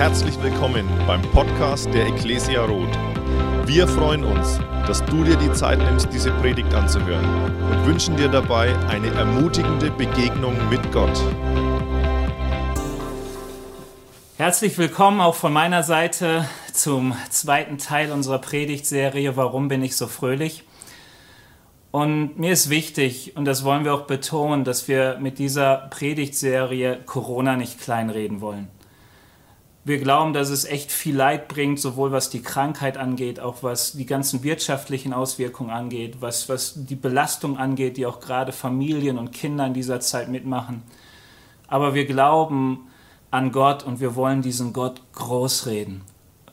Herzlich willkommen beim Podcast der Ecclesia Roth. Wir freuen uns, dass du dir die Zeit nimmst, diese Predigt anzuhören und wünschen dir dabei eine ermutigende Begegnung mit Gott. Herzlich willkommen auch von meiner Seite zum zweiten Teil unserer Predigtserie Warum bin ich so fröhlich? Und mir ist wichtig, und das wollen wir auch betonen, dass wir mit dieser Predigtserie Corona nicht kleinreden wollen. Wir glauben, dass es echt viel Leid bringt, sowohl was die Krankheit angeht, auch was die ganzen wirtschaftlichen Auswirkungen angeht, was, was die Belastung angeht, die auch gerade Familien und Kinder in dieser Zeit mitmachen. Aber wir glauben an Gott und wir wollen diesen Gott groß reden,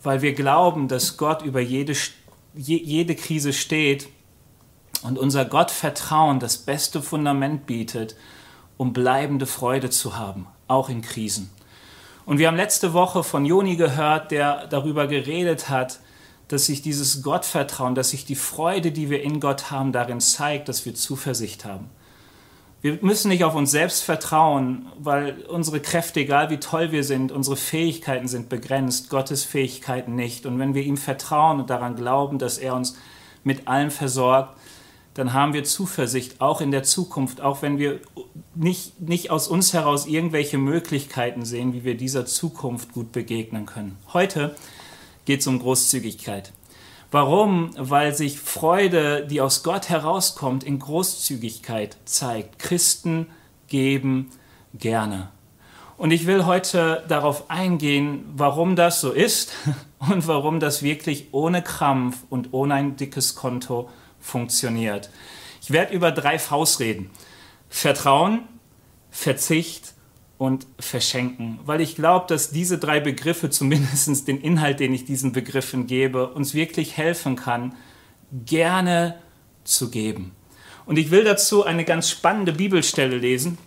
weil wir glauben, dass Gott über jede, jede Krise steht und unser Gottvertrauen das beste Fundament bietet, um bleibende Freude zu haben, auch in Krisen. Und wir haben letzte Woche von Joni gehört, der darüber geredet hat, dass sich dieses Gottvertrauen, dass sich die Freude, die wir in Gott haben, darin zeigt, dass wir Zuversicht haben. Wir müssen nicht auf uns selbst vertrauen, weil unsere Kräfte, egal wie toll wir sind, unsere Fähigkeiten sind begrenzt, Gottes Fähigkeiten nicht. Und wenn wir ihm vertrauen und daran glauben, dass er uns mit allem versorgt, dann haben wir Zuversicht, auch in der Zukunft, auch wenn wir nicht, nicht aus uns heraus irgendwelche Möglichkeiten sehen, wie wir dieser Zukunft gut begegnen können. Heute geht es um Großzügigkeit. Warum? Weil sich Freude, die aus Gott herauskommt, in Großzügigkeit zeigt. Christen geben gerne. Und ich will heute darauf eingehen, warum das so ist und warum das wirklich ohne Krampf und ohne ein dickes Konto funktioniert. Ich werde über drei Vs reden. Vertrauen, Verzicht und Verschenken, weil ich glaube, dass diese drei Begriffe, zumindest den Inhalt, den ich diesen Begriffen gebe, uns wirklich helfen kann, gerne zu geben. Und ich will dazu eine ganz spannende Bibelstelle lesen.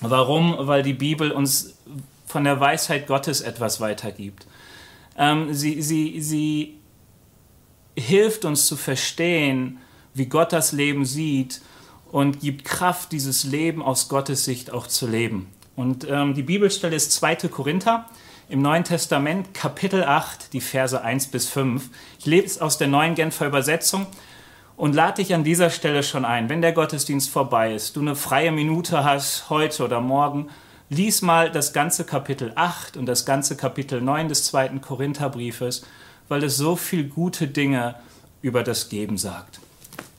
Warum? Weil die Bibel uns von der Weisheit Gottes etwas weitergibt. Ähm, sie, sie, sie hilft uns zu verstehen, wie Gott das Leben sieht und gibt Kraft, dieses Leben aus Gottes Sicht auch zu leben. Und ähm, die Bibelstelle ist 2. Korinther im Neuen Testament, Kapitel 8, die Verse 1 bis 5. Ich lese es aus der neuen Genfer Übersetzung und lade dich an dieser Stelle schon ein, wenn der Gottesdienst vorbei ist, du eine freie Minute hast, heute oder morgen, lies mal das ganze Kapitel 8 und das ganze Kapitel 9 des 2. Korintherbriefes, weil es so viel gute Dinge über das Geben sagt.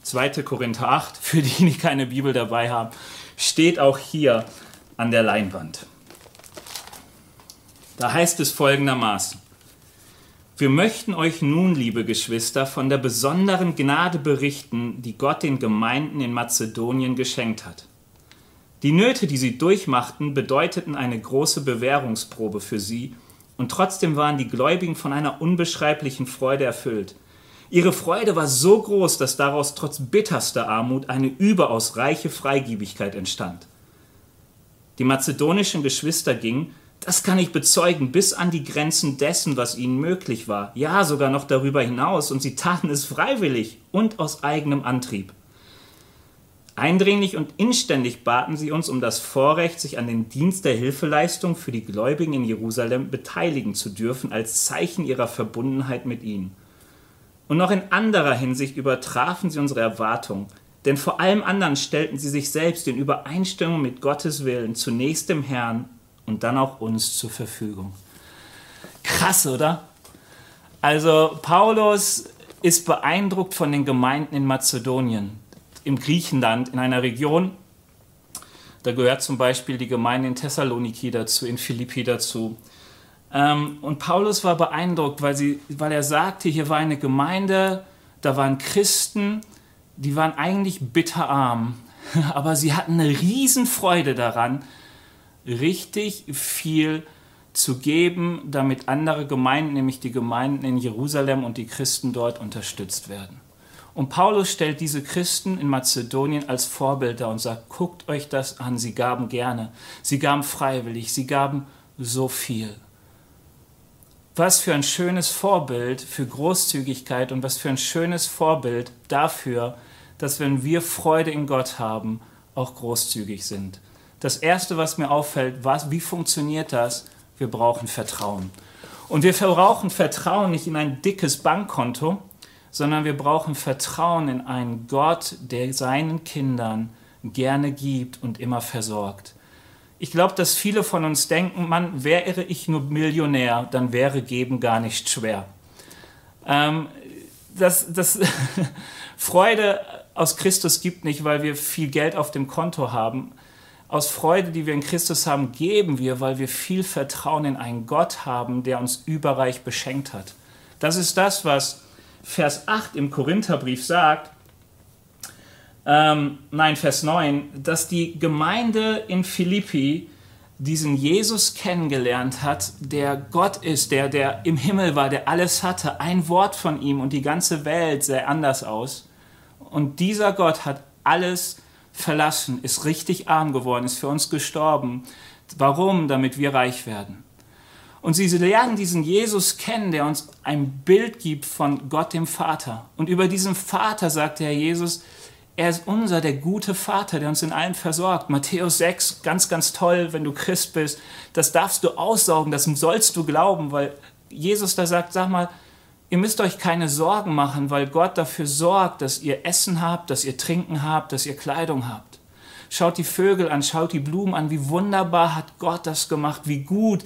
2. Korinther 8, für die, die keine Bibel dabei haben, steht auch hier an der Leinwand. Da heißt es folgendermaßen. Wir möchten euch nun, liebe Geschwister, von der besonderen Gnade berichten, die Gott den Gemeinden in Mazedonien geschenkt hat. Die Nöte, die sie durchmachten, bedeuteten eine große Bewährungsprobe für sie, und trotzdem waren die Gläubigen von einer unbeschreiblichen Freude erfüllt. Ihre Freude war so groß, dass daraus trotz bitterster Armut eine überaus reiche Freigiebigkeit entstand. Die mazedonischen Geschwister gingen, das kann ich bezeugen, bis an die Grenzen dessen, was ihnen möglich war, ja sogar noch darüber hinaus, und sie taten es freiwillig und aus eigenem Antrieb. Eindringlich und inständig baten sie uns um das Vorrecht, sich an den Dienst der Hilfeleistung für die Gläubigen in Jerusalem beteiligen zu dürfen, als Zeichen ihrer Verbundenheit mit ihnen. Und noch in anderer Hinsicht übertrafen sie unsere Erwartungen, denn vor allem anderen stellten sie sich selbst in Übereinstimmung mit Gottes Willen zunächst dem Herrn und dann auch uns zur Verfügung. Krass, oder? Also Paulus ist beeindruckt von den Gemeinden in Mazedonien, im Griechenland, in einer Region, da gehört zum Beispiel die Gemeinde in Thessaloniki dazu, in Philippi dazu, ähm, und Paulus war beeindruckt, weil, sie, weil er sagte, hier war eine Gemeinde, da waren Christen, die waren eigentlich bitterarm, aber sie hatten eine Riesenfreude daran, richtig viel zu geben, damit andere Gemeinden, nämlich die Gemeinden in Jerusalem und die Christen dort unterstützt werden. Und Paulus stellt diese Christen in Mazedonien als Vorbilder und sagt, guckt euch das an, sie gaben gerne, sie gaben freiwillig, sie gaben so viel. Was für ein schönes Vorbild für Großzügigkeit und was für ein schönes Vorbild dafür, dass wenn wir Freude in Gott haben, auch großzügig sind. Das Erste, was mir auffällt, was, wie funktioniert das? Wir brauchen Vertrauen. Und wir brauchen Vertrauen nicht in ein dickes Bankkonto, sondern wir brauchen Vertrauen in einen Gott, der seinen Kindern gerne gibt und immer versorgt. Ich glaube, dass viele von uns denken, Mann, wäre ich nur Millionär, dann wäre Geben gar nicht schwer. Ähm, das, das Freude aus Christus gibt nicht, weil wir viel Geld auf dem Konto haben. Aus Freude, die wir in Christus haben, geben wir, weil wir viel Vertrauen in einen Gott haben, der uns überreich beschenkt hat. Das ist das, was Vers 8 im Korintherbrief sagt. Ähm, nein, Vers 9, dass die Gemeinde in Philippi diesen Jesus kennengelernt hat, der Gott ist, der, der im Himmel war, der alles hatte. Ein Wort von ihm und die ganze Welt sähe anders aus. Und dieser Gott hat alles verlassen, ist richtig arm geworden, ist für uns gestorben. Warum? Damit wir reich werden. Und sie lernen diesen Jesus kennen, der uns ein Bild gibt von Gott dem Vater. Und über diesen Vater sagt der Herr Jesus, er ist unser, der gute Vater, der uns in allem versorgt. Matthäus 6, ganz, ganz toll, wenn du Christ bist. Das darfst du aussaugen, das sollst du glauben, weil Jesus da sagt, sag mal, ihr müsst euch keine Sorgen machen, weil Gott dafür sorgt, dass ihr Essen habt, dass ihr Trinken habt, dass ihr Kleidung habt. Schaut die Vögel an, schaut die Blumen an, wie wunderbar hat Gott das gemacht, wie gut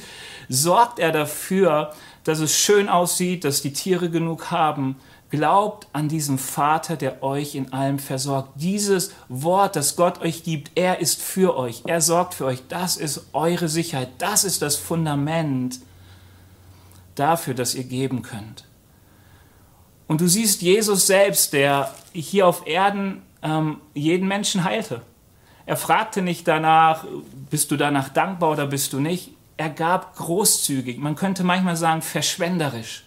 sorgt er dafür, dass es schön aussieht, dass die Tiere genug haben, Glaubt an diesen Vater, der euch in allem versorgt. Dieses Wort, das Gott euch gibt, er ist für euch, er sorgt für euch. Das ist eure Sicherheit, das ist das Fundament dafür, dass ihr geben könnt. Und du siehst Jesus selbst, der hier auf Erden ähm, jeden Menschen heilte. Er fragte nicht danach, bist du danach dankbar oder bist du nicht. Er gab großzügig, man könnte manchmal sagen verschwenderisch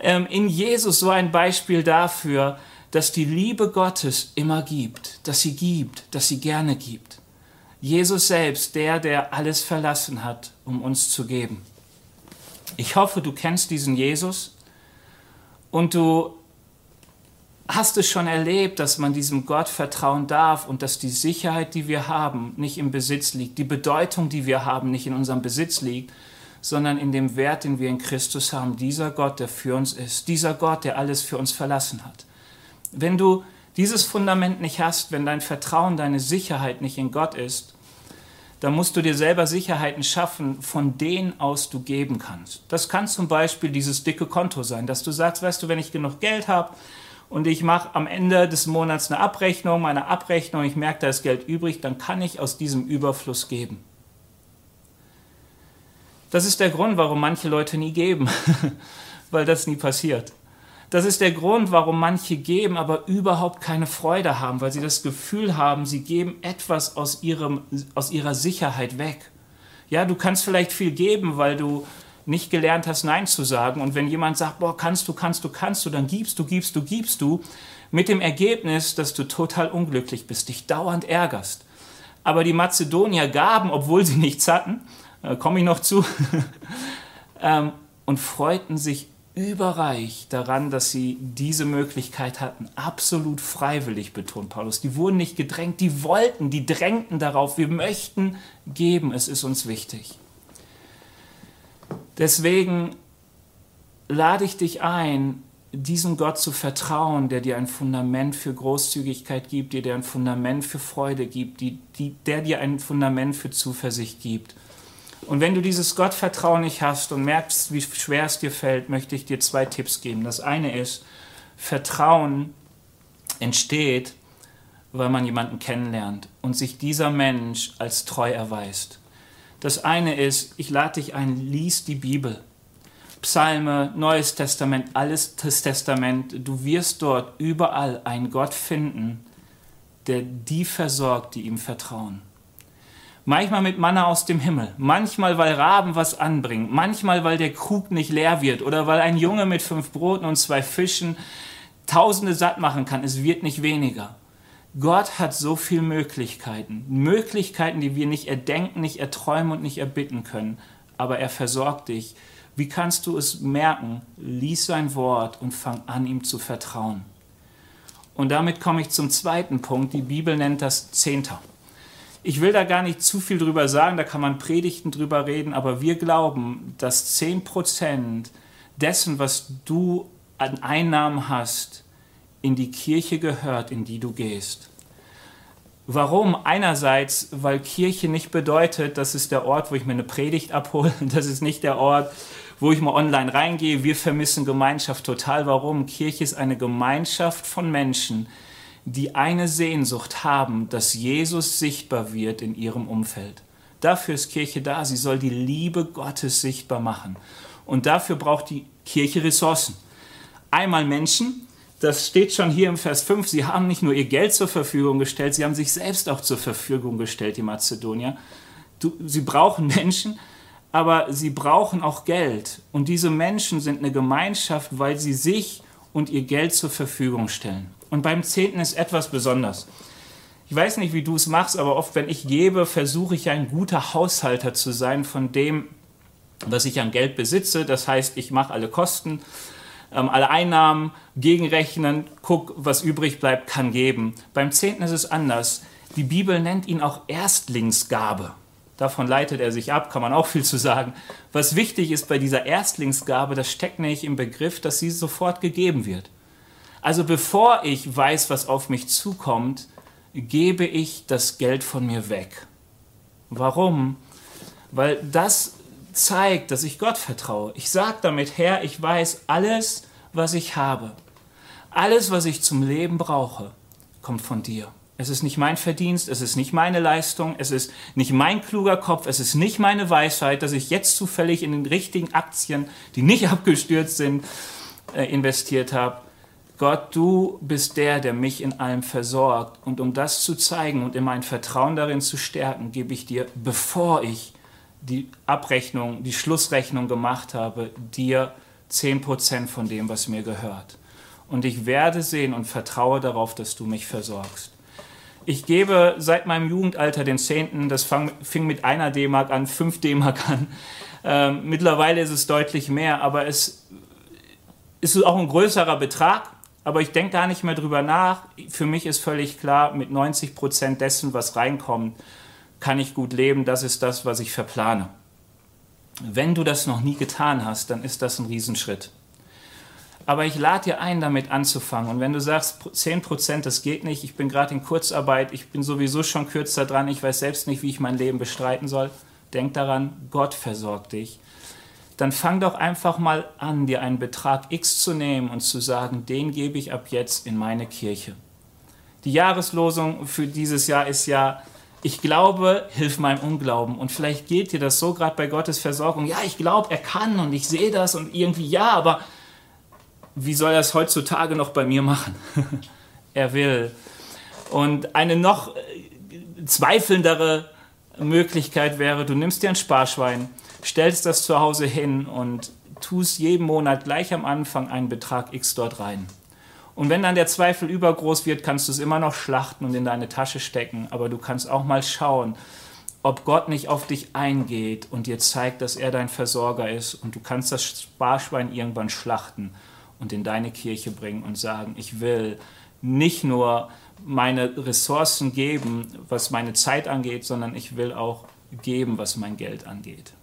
ähm, in Jesus so ein Beispiel dafür, dass die Liebe Gottes immer gibt, dass sie gibt, dass sie gerne gibt. Jesus selbst, der, der alles verlassen hat, um uns zu geben. Ich hoffe, du kennst diesen Jesus und du hast es schon erlebt, dass man diesem Gott vertrauen darf und dass die Sicherheit, die wir haben, nicht im Besitz liegt, die Bedeutung, die wir haben, nicht in unserem Besitz liegt, sondern in dem Wert, den wir in Christus haben. Dieser Gott, der für uns ist, dieser Gott, der alles für uns verlassen hat. Wenn du dieses Fundament nicht hast, wenn dein Vertrauen, deine Sicherheit nicht in Gott ist, dann musst du dir selber Sicherheiten schaffen, von denen aus du geben kannst. Das kann zum Beispiel dieses dicke Konto sein, dass du sagst, weißt du, wenn ich genug Geld habe und ich mache am Ende des Monats eine Abrechnung, meine Abrechnung, ich merke, da ist Geld übrig, dann kann ich aus diesem Überfluss geben. Das ist der Grund, warum manche Leute nie geben, weil das nie passiert. Das ist der Grund, warum manche geben, aber überhaupt keine Freude haben, weil sie das Gefühl haben, sie geben etwas aus, ihrem, aus ihrer Sicherheit weg. Ja, du kannst vielleicht viel geben, weil du nicht gelernt hast, Nein zu sagen. Und wenn jemand sagt, boah, kannst du, kannst du, kannst du, dann gibst du, gibst du, gibst du, mit dem Ergebnis, dass du total unglücklich bist, dich dauernd ärgerst. Aber die Mazedonier gaben, obwohl sie nichts hatten, äh, komme ich noch zu, ähm, und freuten sich überreich daran, dass sie diese Möglichkeit hatten. Absolut freiwillig, betont Paulus. Die wurden nicht gedrängt, die wollten, die drängten darauf. Wir möchten geben, es ist uns wichtig. Deswegen lade ich dich ein, diesem Gott zu vertrauen, der dir ein Fundament für Großzügigkeit gibt, der dir ein Fundament für Freude gibt, die, die, der dir ein Fundament für Zuversicht gibt. Und wenn du dieses Gottvertrauen nicht hast und merkst, wie schwer es dir fällt, möchte ich dir zwei Tipps geben. Das eine ist, Vertrauen entsteht, weil man jemanden kennenlernt und sich dieser Mensch als treu erweist. Das eine ist, ich lade dich ein, lies die Bibel. Psalme, Neues Testament, alles Testament. Du wirst dort überall einen Gott finden, der die versorgt, die ihm vertrauen. Manchmal mit Manna aus dem Himmel, manchmal weil Raben was anbringen, manchmal weil der Krug nicht leer wird oder weil ein Junge mit fünf Broten und zwei Fischen Tausende satt machen kann. Es wird nicht weniger. Gott hat so viele Möglichkeiten, Möglichkeiten, die wir nicht erdenken, nicht erträumen und nicht erbitten können. Aber er versorgt dich. Wie kannst du es merken? Lies sein Wort und fang an, ihm zu vertrauen. Und damit komme ich zum zweiten Punkt. Die Bibel nennt das Zehnter. Ich will da gar nicht zu viel drüber sagen, da kann man Predigten drüber reden, aber wir glauben, dass 10% dessen, was du an Einnahmen hast, in die Kirche gehört, in die du gehst. Warum? Einerseits, weil Kirche nicht bedeutet, das ist der Ort, wo ich mir eine Predigt abhole. Das ist nicht der Ort, wo ich mal online reingehe. Wir vermissen Gemeinschaft total. Warum? Kirche ist eine Gemeinschaft von Menschen, die eine Sehnsucht haben, dass Jesus sichtbar wird in ihrem Umfeld. Dafür ist Kirche da. Sie soll die Liebe Gottes sichtbar machen. Und dafür braucht die Kirche Ressourcen. Einmal Menschen, das steht schon hier im Vers 5, sie haben nicht nur ihr Geld zur Verfügung gestellt, sie haben sich selbst auch zur Verfügung gestellt, die Mazedonier. Du, sie brauchen Menschen, aber sie brauchen auch Geld. Und diese Menschen sind eine Gemeinschaft, weil sie sich und ihr Geld zur Verfügung stellen. Und beim Zehnten ist etwas besonders. Ich weiß nicht, wie du es machst, aber oft, wenn ich gebe, versuche ich ein guter Haushalter zu sein von dem, was ich an Geld besitze. Das heißt, ich mache alle Kosten, ähm, alle Einnahmen gegenrechnen, guck, was übrig bleibt, kann geben. Beim Zehnten ist es anders. Die Bibel nennt ihn auch Erstlingsgabe. Davon leitet er sich ab, kann man auch viel zu sagen. Was wichtig ist bei dieser Erstlingsgabe, das steckt nämlich im Begriff, dass sie sofort gegeben wird. Also bevor ich weiß, was auf mich zukommt, gebe ich das Geld von mir weg. Warum? Weil das zeigt, dass ich Gott vertraue. Ich sage damit, Herr, ich weiß, alles, was ich habe, alles, was ich zum Leben brauche, kommt von dir. Es ist nicht mein Verdienst, es ist nicht meine Leistung, es ist nicht mein kluger Kopf, es ist nicht meine Weisheit, dass ich jetzt zufällig in den richtigen Aktien, die nicht abgestürzt sind, äh, investiert habe. Gott, du bist der, der mich in allem versorgt. Und um das zu zeigen und in mein Vertrauen darin zu stärken, gebe ich dir, bevor ich die Abrechnung, die Schlussrechnung gemacht habe, dir 10% von dem, was mir gehört. Und ich werde sehen und vertraue darauf, dass du mich versorgst. Ich gebe seit meinem Jugendalter den Zehnten, das fing mit einer D-Mark an, fünf D-Mark an. Ähm, mittlerweile ist es deutlich mehr, aber es ist auch ein größerer Betrag. Aber ich denke gar nicht mehr drüber nach. Für mich ist völlig klar, mit 90 Prozent dessen, was reinkommt, kann ich gut leben, das ist das, was ich verplane. Wenn du das noch nie getan hast, dann ist das ein Riesenschritt. Aber ich lade dir ein, damit anzufangen. Und wenn du sagst, 10%, das geht nicht, ich bin gerade in Kurzarbeit, ich bin sowieso schon kürzer dran, ich weiß selbst nicht, wie ich mein Leben bestreiten soll, denk daran, Gott versorgt dich. Dann fang doch einfach mal an, dir einen Betrag X zu nehmen und zu sagen, den gebe ich ab jetzt in meine Kirche. Die Jahreslosung für dieses Jahr ist ja, ich glaube, hilf meinem Unglauben. Und vielleicht geht dir das so gerade bei Gottes Versorgung. Ja, ich glaube, er kann und ich sehe das und irgendwie ja, aber wie soll er es heutzutage noch bei mir machen? er will. Und eine noch äh, zweifelndere Möglichkeit wäre, du nimmst dir ein Sparschwein, stellst das zu Hause hin und tust jeden Monat gleich am Anfang einen Betrag X dort rein. Und wenn dann der Zweifel übergroß wird, kannst du es immer noch schlachten und in deine Tasche stecken. Aber du kannst auch mal schauen, ob Gott nicht auf dich eingeht und dir zeigt, dass er dein Versorger ist. Und du kannst das Sparschwein irgendwann schlachten und in deine Kirche bringen und sagen, ich will nicht nur meine Ressourcen geben, was meine Zeit angeht, sondern ich will auch geben, was mein Geld angeht.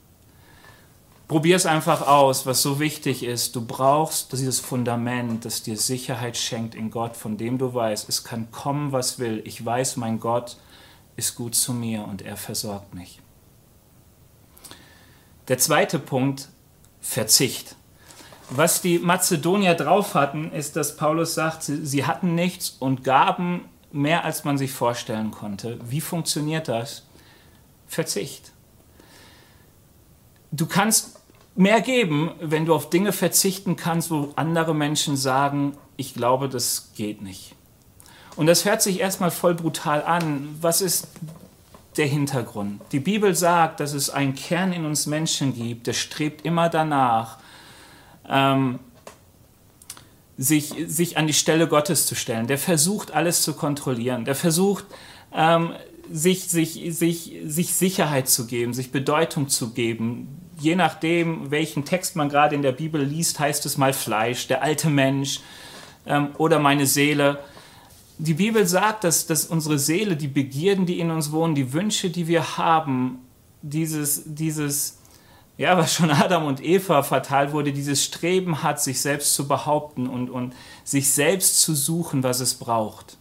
Probier es einfach aus, was so wichtig ist. Du brauchst dieses Fundament, das dir Sicherheit schenkt in Gott, von dem du weißt, es kann kommen, was will. Ich weiß, mein Gott ist gut zu mir und er versorgt mich. Der zweite Punkt, Verzicht. Was die Mazedonier drauf hatten, ist, dass Paulus sagt, sie hatten nichts und gaben mehr, als man sich vorstellen konnte. Wie funktioniert das? Verzicht. Du kannst mehr geben, wenn du auf Dinge verzichten kannst, wo andere Menschen sagen, ich glaube, das geht nicht. Und das hört sich erstmal voll brutal an. Was ist der Hintergrund? Die Bibel sagt, dass es einen Kern in uns Menschen gibt, der strebt immer danach, ähm, sich, sich an die Stelle Gottes zu stellen. Der versucht, alles zu kontrollieren. Der versucht, ähm, sich, sich, sich, sich Sicherheit zu geben, sich Bedeutung zu geben, je nachdem, welchen Text man gerade in der Bibel liest, heißt es mal Fleisch, der alte Mensch ähm, oder meine Seele. die Bibel sagt, dass, dass unsere Seele, die Begierden, die in uns wohnen, die Wünsche, die wir haben, dieses, dieses, ja, was schon Adam und Eva verteilt wurde, dieses Streben hat, sich selbst zu behaupten und, und sich selbst zu suchen, was es braucht.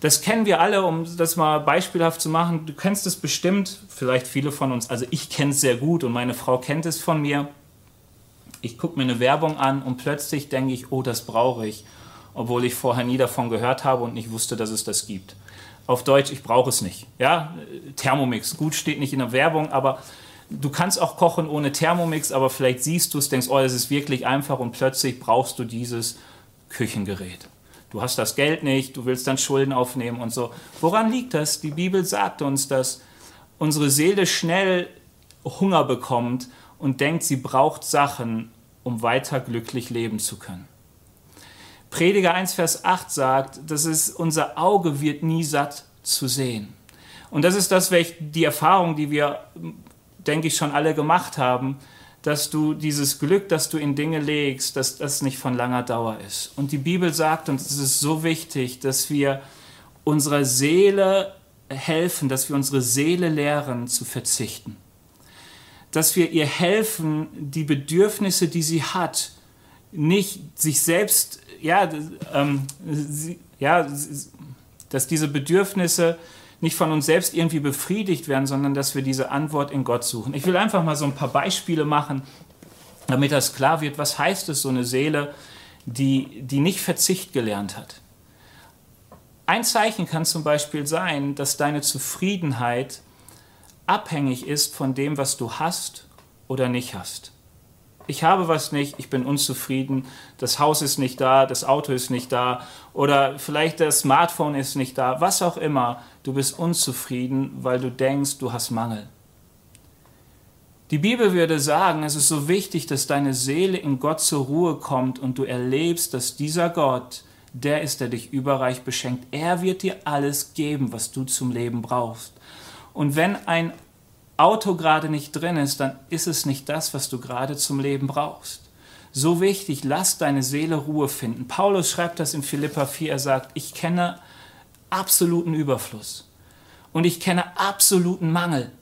Das kennen wir alle, um das mal beispielhaft zu machen. Du kennst es bestimmt, vielleicht viele von uns, also ich kenne es sehr gut und meine Frau kennt es von mir. Ich gucke mir eine Werbung an und plötzlich denke ich, oh, das brauche ich, obwohl ich vorher nie davon gehört habe und nicht wusste, dass es das gibt. Auf Deutsch, ich brauche es nicht. Ja, Thermomix, gut steht nicht in der Werbung, aber du kannst auch kochen ohne Thermomix, aber vielleicht siehst du es, denkst, oh, das ist wirklich einfach und plötzlich brauchst du dieses Küchengerät du hast das Geld nicht, du willst dann Schulden aufnehmen und so. Woran liegt das? Die Bibel sagt uns, dass unsere Seele schnell Hunger bekommt und denkt, sie braucht Sachen, um weiter glücklich leben zu können. Prediger 1, Vers 8 sagt, dass es unser Auge wird nie satt zu sehen. Und das ist das, die Erfahrung, die wir, denke ich, schon alle gemacht haben, dass du dieses Glück, das du in Dinge legst, dass das nicht von langer Dauer ist. Und die Bibel sagt uns, es ist so wichtig, dass wir unserer Seele helfen, dass wir unsere Seele lehren zu verzichten. Dass wir ihr helfen, die Bedürfnisse, die sie hat, nicht sich selbst, ja, ähm, sie, ja dass diese Bedürfnisse nicht von uns selbst irgendwie befriedigt werden, sondern dass wir diese Antwort in Gott suchen. Ich will einfach mal so ein paar Beispiele machen, damit das klar wird, was heißt es, so eine Seele, die, die nicht Verzicht gelernt hat. Ein Zeichen kann zum Beispiel sein, dass deine Zufriedenheit abhängig ist von dem, was du hast oder nicht hast ich habe was nicht, ich bin unzufrieden, das Haus ist nicht da, das Auto ist nicht da oder vielleicht das Smartphone ist nicht da, was auch immer, du bist unzufrieden, weil du denkst, du hast Mangel. Die Bibel würde sagen, es ist so wichtig, dass deine Seele in Gott zur Ruhe kommt und du erlebst, dass dieser Gott, der ist, der dich überreich beschenkt. Er wird dir alles geben, was du zum Leben brauchst. Und wenn ein Auto gerade nicht drin ist, dann ist es nicht das, was du gerade zum Leben brauchst. So wichtig, lass deine Seele Ruhe finden. Paulus schreibt das in Philippa 4, er sagt, ich kenne absoluten Überfluss und ich kenne absoluten Mangel.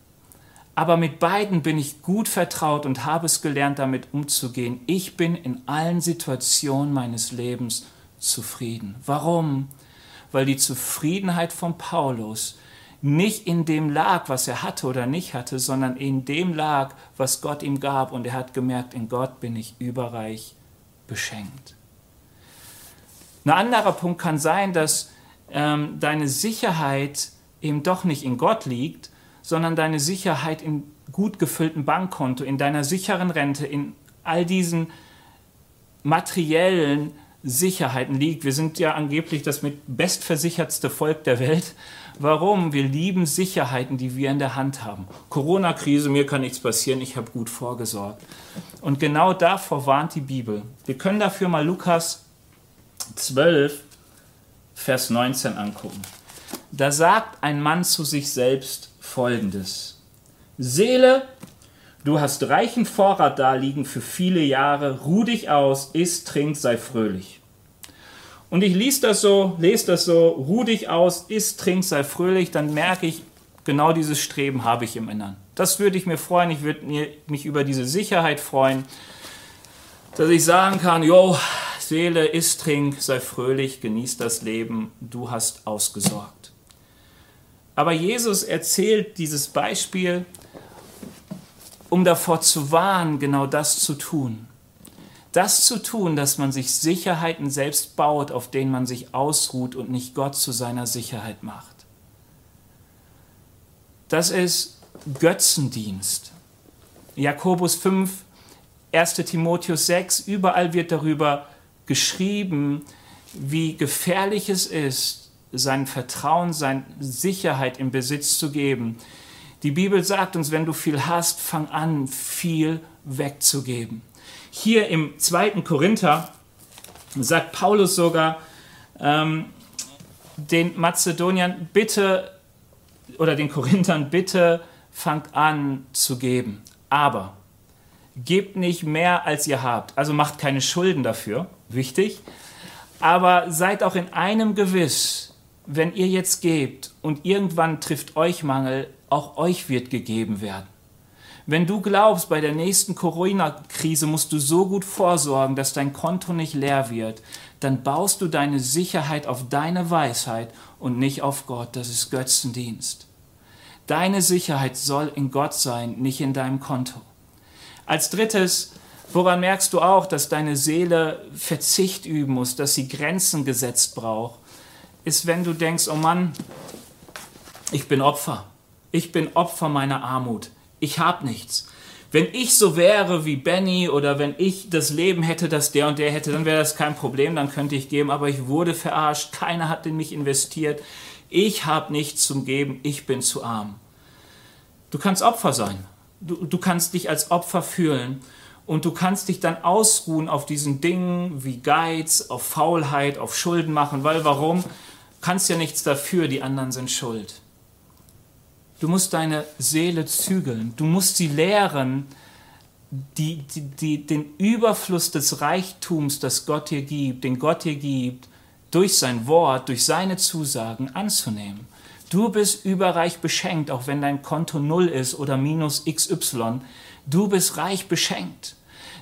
Aber mit beiden bin ich gut vertraut und habe es gelernt, damit umzugehen. Ich bin in allen Situationen meines Lebens zufrieden. Warum? Weil die Zufriedenheit von Paulus nicht in dem lag, was er hatte oder nicht hatte, sondern in dem lag, was Gott ihm gab. Und er hat gemerkt, in Gott bin ich überreich beschenkt. Ein anderer Punkt kann sein, dass ähm, deine Sicherheit eben doch nicht in Gott liegt, sondern deine Sicherheit im gut gefüllten Bankkonto, in deiner sicheren Rente, in all diesen materiellen Sicherheiten liegt. Wir sind ja angeblich das mit bestversichertste Volk der Welt. Warum? Wir lieben Sicherheiten, die wir in der Hand haben. Corona-Krise, mir kann nichts passieren, ich habe gut vorgesorgt. Und genau davor warnt die Bibel. Wir können dafür mal Lukas 12, Vers 19 angucken. Da sagt ein Mann zu sich selbst folgendes. Seele, du hast reichen Vorrat da liegen für viele Jahre, ruh dich aus, iss, trink, sei fröhlich. Und ich lese das so, lese das so, ruh dich aus, iss, trink, sei fröhlich, dann merke ich, genau dieses Streben habe ich im Innern. Das würde ich mir freuen, ich würde mich über diese Sicherheit freuen, dass ich sagen kann, jo, Seele, iss, trink, sei fröhlich, genieß das Leben, du hast ausgesorgt. Aber Jesus erzählt dieses Beispiel, um davor zu warnen, genau das zu tun das zu tun, dass man sich Sicherheiten selbst baut, auf denen man sich ausruht und nicht Gott zu seiner Sicherheit macht. Das ist Götzendienst. Jakobus 5, 1 Timotheus 6, überall wird darüber geschrieben, wie gefährlich es ist, sein Vertrauen, seine Sicherheit im Besitz zu geben. Die Bibel sagt uns, wenn du viel hast, fang an, viel wegzugeben. Hier im zweiten Korinther sagt Paulus sogar ähm, den Mazedoniern, bitte, oder den Korinthern, bitte fangt an zu geben. Aber gebt nicht mehr, als ihr habt. Also macht keine Schulden dafür, wichtig. Aber seid auch in einem gewiss, wenn ihr jetzt gebt und irgendwann trifft euch Mangel, auch euch wird gegeben werden. Wenn du glaubst, bei der nächsten Corona-Krise musst du so gut vorsorgen, dass dein Konto nicht leer wird, dann baust du deine Sicherheit auf deine Weisheit und nicht auf Gott. Das ist Götzendienst. Deine Sicherheit soll in Gott sein, nicht in deinem Konto. Als drittes, woran merkst du auch, dass deine Seele Verzicht üben muss, dass sie Grenzen gesetzt braucht, ist, wenn du denkst, oh Mann, ich bin Opfer. Ich bin Opfer meiner Armut. Ich habe nichts. Wenn ich so wäre wie Benny oder wenn ich das Leben hätte, das der und der hätte, dann wäre das kein Problem, dann könnte ich geben, aber ich wurde verarscht, keiner hat in mich investiert, ich habe nichts zum Geben, ich bin zu arm. Du kannst Opfer sein, du, du kannst dich als Opfer fühlen. Und du kannst dich dann ausruhen auf diesen Dingen wie Geiz, auf Faulheit, auf Schulden machen, weil warum? Kannst ja nichts dafür, die anderen sind schuld. Du musst deine Seele zügeln. Du musst sie lehren, die, die, die, den Überfluss des Reichtums, das Gott dir gibt, den Gott dir gibt, durch sein Wort, durch seine Zusagen anzunehmen. Du bist überreich beschenkt, auch wenn dein Konto null ist oder minus XY. Du bist reich beschenkt.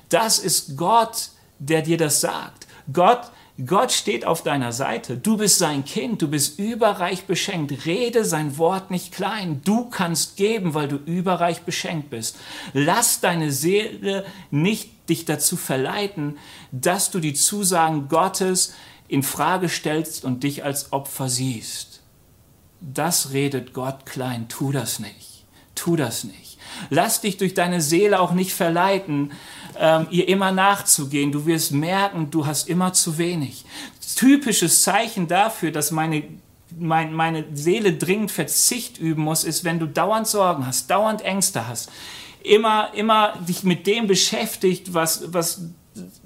Das ist Gott, der dir das sagt. Gott Gott steht auf deiner Seite. Du bist sein Kind. Du bist überreich beschenkt. Rede sein Wort nicht klein. Du kannst geben, weil du überreich beschenkt bist. Lass deine Seele nicht dich dazu verleiten, dass du die Zusagen Gottes in Frage stellst und dich als Opfer siehst. Das redet Gott klein. Tu das nicht. Tu das nicht. Lass dich durch deine Seele auch nicht verleiten, ähm, ihr immer nachzugehen. Du wirst merken, du hast immer zu wenig. Typisches Zeichen dafür, dass meine mein, meine Seele dringend Verzicht üben muss, ist, wenn du dauernd Sorgen hast, dauernd Ängste hast, immer, immer dich mit dem beschäftigt, was, was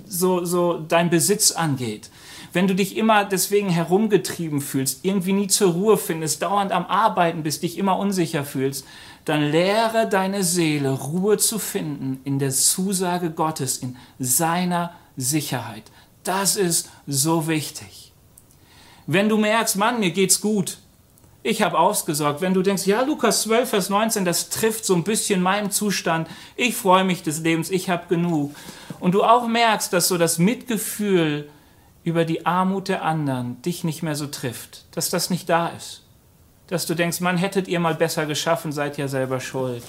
so, so dein Besitz angeht. Wenn du dich immer deswegen herumgetrieben fühlst, irgendwie nie zur Ruhe findest, dauernd am Arbeiten bist, dich immer unsicher fühlst, dann lehre deine Seele Ruhe zu finden in der Zusage Gottes, in seiner Sicherheit. Das ist so wichtig. Wenn du merkst, Mann, mir geht's gut, ich habe ausgesorgt, wenn du denkst, ja, Lukas 12, Vers 19, das trifft so ein bisschen meinen Zustand, ich freue mich des Lebens, ich habe genug. Und du auch merkst, dass so das Mitgefühl über die Armut der anderen dich nicht mehr so trifft, dass das nicht da ist dass du denkst, man hättet ihr mal besser geschaffen, seid ja selber schuld.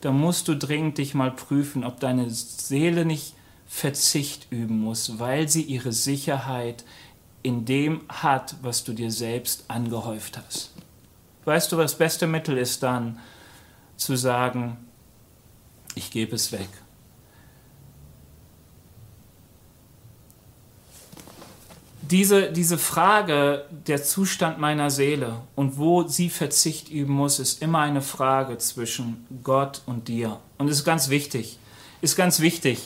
Da musst du dringend dich mal prüfen, ob deine Seele nicht Verzicht üben muss, weil sie ihre Sicherheit in dem hat, was du dir selbst angehäuft hast. Weißt du, was das beste Mittel ist dann, zu sagen, ich gebe es weg. Diese, diese Frage, der Zustand meiner Seele und wo sie Verzicht üben muss, ist immer eine Frage zwischen Gott und dir. Und ist ganz wichtig. Ist ganz wichtig.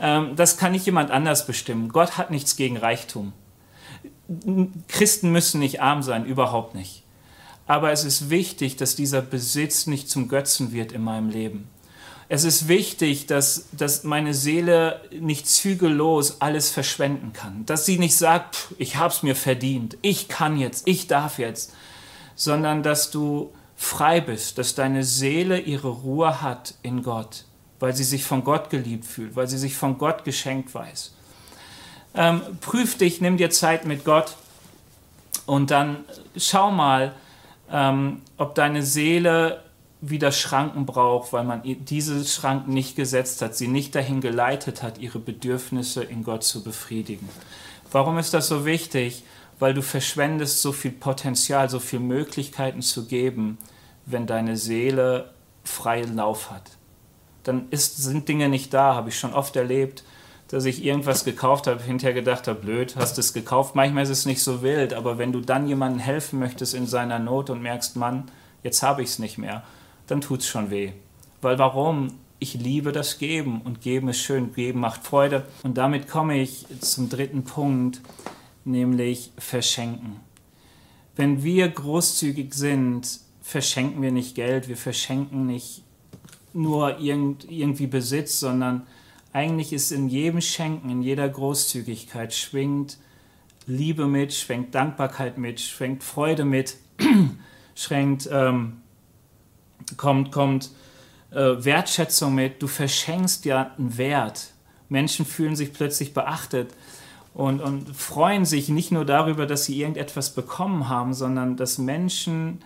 Ähm, das kann nicht jemand anders bestimmen. Gott hat nichts gegen Reichtum. Christen müssen nicht arm sein, überhaupt nicht. Aber es ist wichtig, dass dieser Besitz nicht zum Götzen wird in meinem Leben. Es ist wichtig, dass, dass meine Seele nicht zügellos alles verschwenden kann. Dass sie nicht sagt, ich habe es mir verdient, ich kann jetzt, ich darf jetzt. Sondern dass du frei bist, dass deine Seele ihre Ruhe hat in Gott, weil sie sich von Gott geliebt fühlt, weil sie sich von Gott geschenkt weiß. Ähm, prüf dich, nimm dir Zeit mit Gott und dann schau mal, ähm, ob deine Seele wieder Schranken braucht, weil man diese Schranken nicht gesetzt hat, sie nicht dahin geleitet hat, ihre Bedürfnisse in Gott zu befriedigen. Warum ist das so wichtig? Weil du verschwendest so viel Potenzial, so viele Möglichkeiten zu geben, wenn deine Seele freien Lauf hat. Dann ist, sind Dinge nicht da, habe ich schon oft erlebt, dass ich irgendwas gekauft habe, hinterher gedacht habe, blöd, hast es gekauft. Manchmal ist es nicht so wild, aber wenn du dann jemandem helfen möchtest in seiner Not und merkst, Mann, jetzt habe ich es nicht mehr, dann tut es schon weh. Weil warum? Ich liebe das Geben und Geben ist schön, Geben macht Freude. Und damit komme ich zum dritten Punkt, nämlich Verschenken. Wenn wir großzügig sind, verschenken wir nicht Geld, wir verschenken nicht nur irgendwie Besitz, sondern eigentlich ist in jedem Schenken, in jeder Großzügigkeit schwingt Liebe mit, schwenkt Dankbarkeit mit, schwenkt Freude mit, schränkt, ähm, kommt, kommt äh, Wertschätzung mit. Du verschenkst ja einen Wert. Menschen fühlen sich plötzlich beachtet und, und freuen sich nicht nur darüber, dass sie irgendetwas bekommen haben, sondern dass Menschen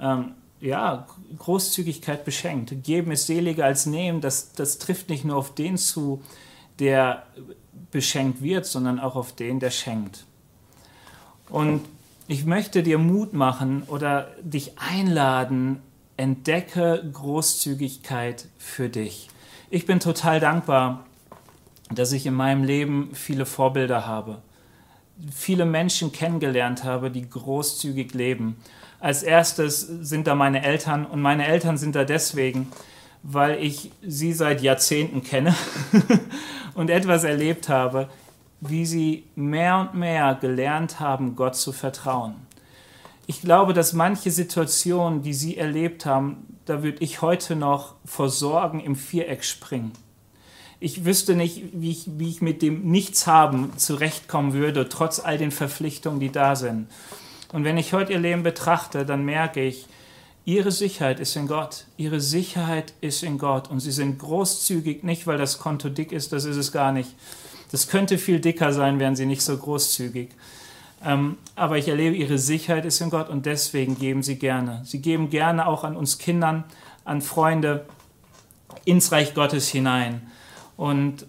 ähm, ja, Großzügigkeit beschenkt. Geben ist seliger als nehmen. Das, das trifft nicht nur auf den zu, der beschenkt wird, sondern auch auf den, der schenkt. Und ich möchte dir Mut machen oder dich einladen, entdecke Großzügigkeit für dich. Ich bin total dankbar, dass ich in meinem Leben viele Vorbilder habe, viele Menschen kennengelernt habe, die großzügig leben. Als erstes sind da meine Eltern und meine Eltern sind da deswegen, weil ich sie seit Jahrzehnten kenne und etwas erlebt habe, wie sie mehr und mehr gelernt haben, Gott zu vertrauen. Ich glaube, dass manche Situationen, die sie erlebt haben, da würde ich heute noch vor Sorgen im Viereck springen. Ich wüsste nicht, wie ich, wie ich mit dem Nichtshaben zurechtkommen würde, trotz all den Verpflichtungen, die da sind. Und wenn ich heute ihr Leben betrachte, dann merke ich, ihre Sicherheit ist in Gott. Ihre Sicherheit ist in Gott. Und sie sind großzügig, nicht weil das Konto dick ist, das ist es gar nicht, das könnte viel dicker sein, wären sie nicht so großzügig. Ähm, aber ich erlebe, ihre Sicherheit ist in Gott und deswegen geben sie gerne. Sie geben gerne auch an uns Kindern, an Freunde ins Reich Gottes hinein. Und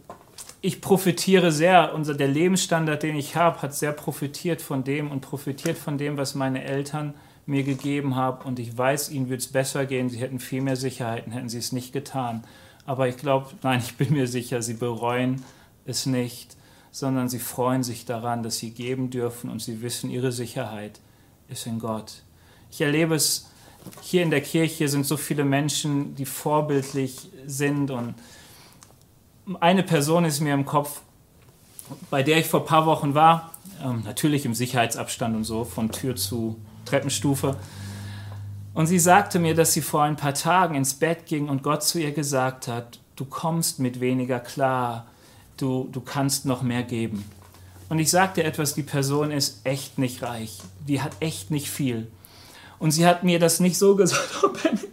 ich profitiere sehr, unser, der Lebensstandard, den ich habe, hat sehr profitiert von dem und profitiert von dem, was meine Eltern mir gegeben haben. Und ich weiß, ihnen würde es besser gehen. Sie hätten viel mehr Sicherheiten, hätten sie es nicht getan. Aber ich glaube, nein, ich bin mir sicher, sie bereuen es nicht, sondern sie freuen sich daran, dass sie geben dürfen und sie wissen, ihre Sicherheit ist in Gott. Ich erlebe es hier in der Kirche sind so viele Menschen, die vorbildlich sind und eine Person ist mir im Kopf, bei der ich vor ein paar Wochen war, ähm, natürlich im Sicherheitsabstand und so, von Tür zu Treppenstufe. Und sie sagte mir, dass sie vor ein paar Tagen ins Bett ging und Gott zu ihr gesagt hat, du kommst mit weniger klar, du, du kannst noch mehr geben. Und ich sagte etwas, die Person ist echt nicht reich. Die hat echt nicht viel. Und sie hat mir das nicht so gesagt, oh Benny,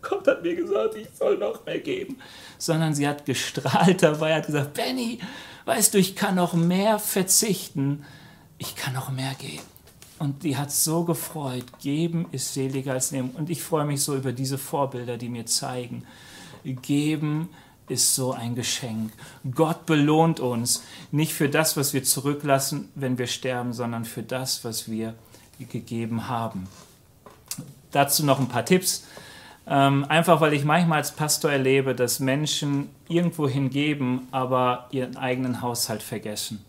Gott hat mir gesagt, ich soll noch mehr geben. Sondern sie hat gestrahlt dabei, hat gesagt, Benny, weißt du, ich kann noch mehr verzichten, ich kann noch mehr geben. Und die hat so gefreut, geben ist seliger als nehmen. Und ich freue mich so über diese Vorbilder, die mir zeigen, geben ist so ein Geschenk. Gott belohnt uns nicht für das, was wir zurücklassen, wenn wir sterben, sondern für das, was wir gegeben haben. Dazu noch ein paar Tipps. Ähm, einfach weil ich manchmal als Pastor erlebe, dass Menschen irgendwo hingeben, aber ihren eigenen Haushalt vergessen.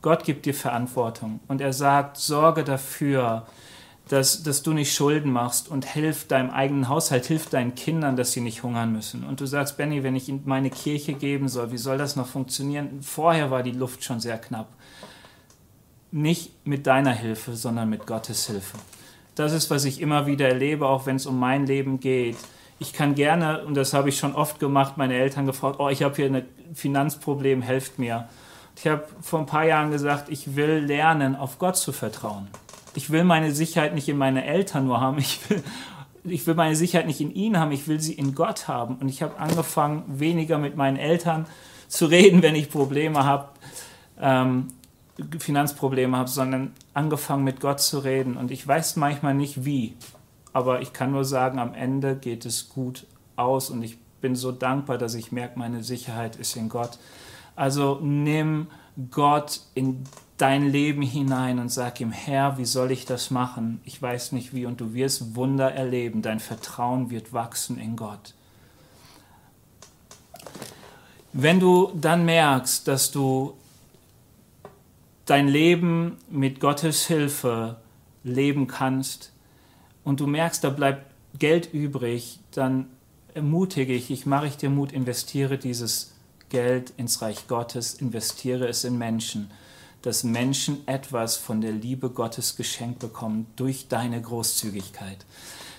Gott gibt dir Verantwortung und er sagt, sorge dafür, dass, dass du nicht Schulden machst und hilf deinem eigenen Haushalt, hilf deinen Kindern, dass sie nicht hungern müssen. Und du sagst, Benny, wenn ich in meine Kirche geben soll, wie soll das noch funktionieren? Vorher war die Luft schon sehr knapp. Nicht mit deiner Hilfe, sondern mit Gottes Hilfe. Das ist, was ich immer wieder erlebe, auch wenn es um mein Leben geht. Ich kann gerne, und das habe ich schon oft gemacht, meine Eltern gefragt, oh, ich habe hier ein Finanzproblem, helft mir. Ich habe vor ein paar Jahren gesagt, ich will lernen, auf Gott zu vertrauen. Ich will meine Sicherheit nicht in meine Eltern nur haben. Ich will, ich will meine Sicherheit nicht in ihnen haben. Ich will sie in Gott haben. Und ich habe angefangen, weniger mit meinen Eltern zu reden, wenn ich Probleme habe, ähm, Finanzprobleme habe, sondern angefangen mit Gott zu reden. Und ich weiß manchmal nicht wie. Aber ich kann nur sagen, am Ende geht es gut aus. Und ich bin so dankbar, dass ich merke, meine Sicherheit ist in Gott. Also nimm Gott in dein Leben hinein und sag ihm, Herr, wie soll ich das machen? Ich weiß nicht wie und du wirst Wunder erleben. Dein Vertrauen wird wachsen in Gott. Wenn du dann merkst, dass du dein Leben mit Gottes Hilfe leben kannst und du merkst, da bleibt Geld übrig, dann ermutige ich, ich mache ich dir Mut, investiere dieses Geld ins Reich Gottes, investiere es in Menschen dass Menschen etwas von der Liebe Gottes geschenkt bekommen durch deine Großzügigkeit.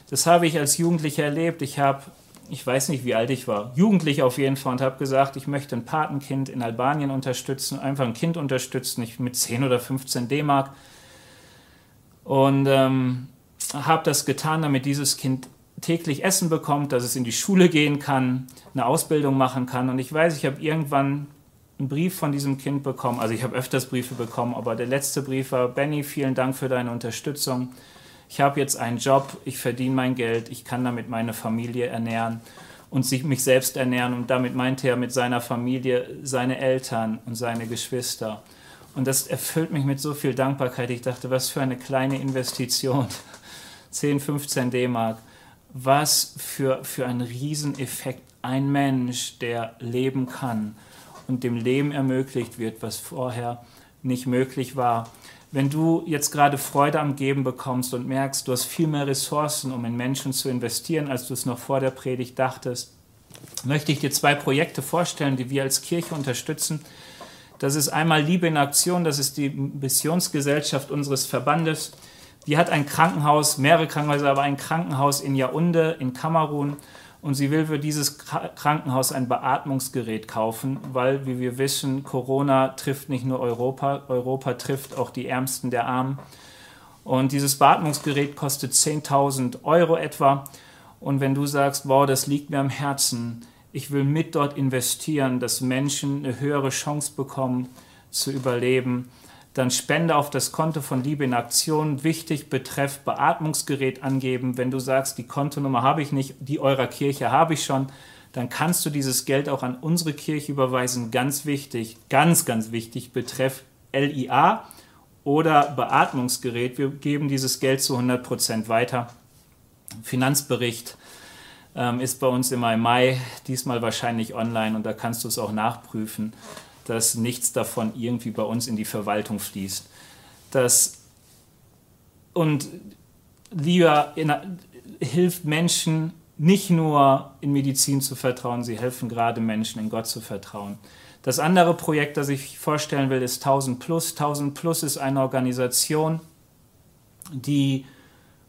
Das habe ich als Jugendlicher erlebt. Ich habe ich weiß nicht, wie alt ich war, jugendlich auf jeden Fall und habe gesagt, ich möchte ein Patenkind in Albanien unterstützen, einfach ein Kind unterstützen, nicht mit 10 oder 15 D-Mark. Und ähm, habe das getan, damit dieses Kind täglich Essen bekommt, dass es in die Schule gehen kann, eine Ausbildung machen kann. Und ich weiß, ich habe irgendwann einen Brief von diesem Kind bekommen. Also ich habe öfters Briefe bekommen, aber der letzte Brief war, Benny, vielen Dank für deine Unterstützung. Ich habe jetzt einen Job, ich verdiene mein Geld, ich kann damit meine Familie ernähren und mich selbst ernähren. Und damit meinte er mit seiner Familie seine Eltern und seine Geschwister. Und das erfüllt mich mit so viel Dankbarkeit. Ich dachte, was für eine kleine Investition. 10, 15 D-Mark was für, für ein Rieseneffekt ein Mensch, der leben kann und dem Leben ermöglicht wird, was vorher nicht möglich war. Wenn du jetzt gerade Freude am Geben bekommst und merkst, du hast viel mehr Ressourcen, um in Menschen zu investieren, als du es noch vor der Predigt dachtest, möchte ich dir zwei Projekte vorstellen, die wir als Kirche unterstützen. Das ist einmal Liebe in Aktion, das ist die Missionsgesellschaft unseres Verbandes. Die hat ein Krankenhaus, mehrere Krankenhäuser, aber ein Krankenhaus in Yaounde in Kamerun. Und sie will für dieses Krankenhaus ein Beatmungsgerät kaufen, weil, wie wir wissen, Corona trifft nicht nur Europa, Europa trifft auch die Ärmsten der Armen. Und dieses Beatmungsgerät kostet 10.000 Euro etwa. Und wenn du sagst, wow, das liegt mir am Herzen, ich will mit dort investieren, dass Menschen eine höhere Chance bekommen zu überleben, dann Spende auf das Konto von Liebe in Aktion. Wichtig, betreff Beatmungsgerät angeben. Wenn du sagst, die Kontonummer habe ich nicht, die eurer Kirche habe ich schon, dann kannst du dieses Geld auch an unsere Kirche überweisen. Ganz wichtig, ganz, ganz wichtig, betreff LIA oder Beatmungsgerät. Wir geben dieses Geld zu 100 Prozent weiter. Finanzbericht ähm, ist bei uns immer im Mai, diesmal wahrscheinlich online und da kannst du es auch nachprüfen dass nichts davon irgendwie bei uns in die Verwaltung fließt. Das, und Liga hilft Menschen nicht nur in Medizin zu vertrauen, sie helfen gerade Menschen in Gott zu vertrauen. Das andere Projekt, das ich vorstellen will, ist 1000 Plus. 1000 Plus ist eine Organisation, die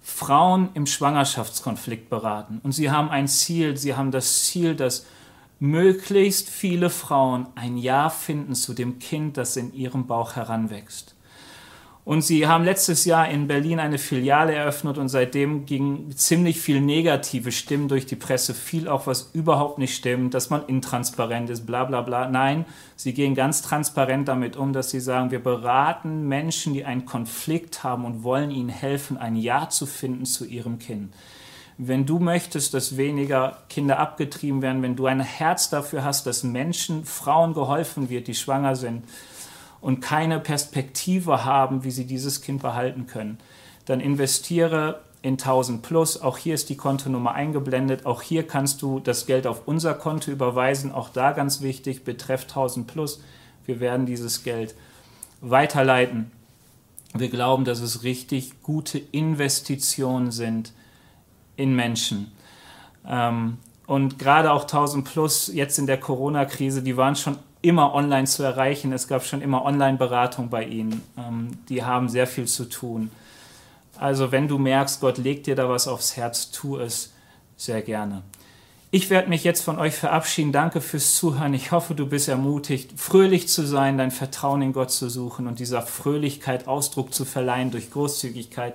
Frauen im Schwangerschaftskonflikt beraten. Und sie haben ein Ziel, sie haben das Ziel, dass möglichst viele Frauen ein Ja finden zu dem Kind, das in ihrem Bauch heranwächst. Und sie haben letztes Jahr in Berlin eine Filiale eröffnet und seitdem ging ziemlich viel negative Stimmen durch die Presse, viel auch was überhaupt nicht stimmt, dass man intransparent ist, bla bla bla. Nein, sie gehen ganz transparent damit um, dass sie sagen, wir beraten Menschen, die einen Konflikt haben und wollen ihnen helfen, ein Ja zu finden zu ihrem Kind wenn du möchtest, dass weniger Kinder abgetrieben werden, wenn du ein Herz dafür hast, dass Menschen, Frauen geholfen wird, die schwanger sind und keine Perspektive haben, wie sie dieses Kind behalten können, dann investiere in 1000 Plus. Auch hier ist die Kontonummer eingeblendet. Auch hier kannst du das Geld auf unser Konto überweisen. Auch da ganz wichtig, betreff 1000 Plus. Wir werden dieses Geld weiterleiten. Wir glauben, dass es richtig gute Investitionen sind in Menschen. Ähm, und gerade auch 1000 Plus jetzt in der Corona-Krise, die waren schon immer online zu erreichen. Es gab schon immer Online-Beratung bei ihnen. Ähm, die haben sehr viel zu tun. Also wenn du merkst, Gott legt dir da was aufs Herz, tu es sehr gerne. Ich werde mich jetzt von euch verabschieden. Danke fürs Zuhören. Ich hoffe, du bist ermutigt, fröhlich zu sein, dein Vertrauen in Gott zu suchen und dieser Fröhlichkeit Ausdruck zu verleihen durch Großzügigkeit.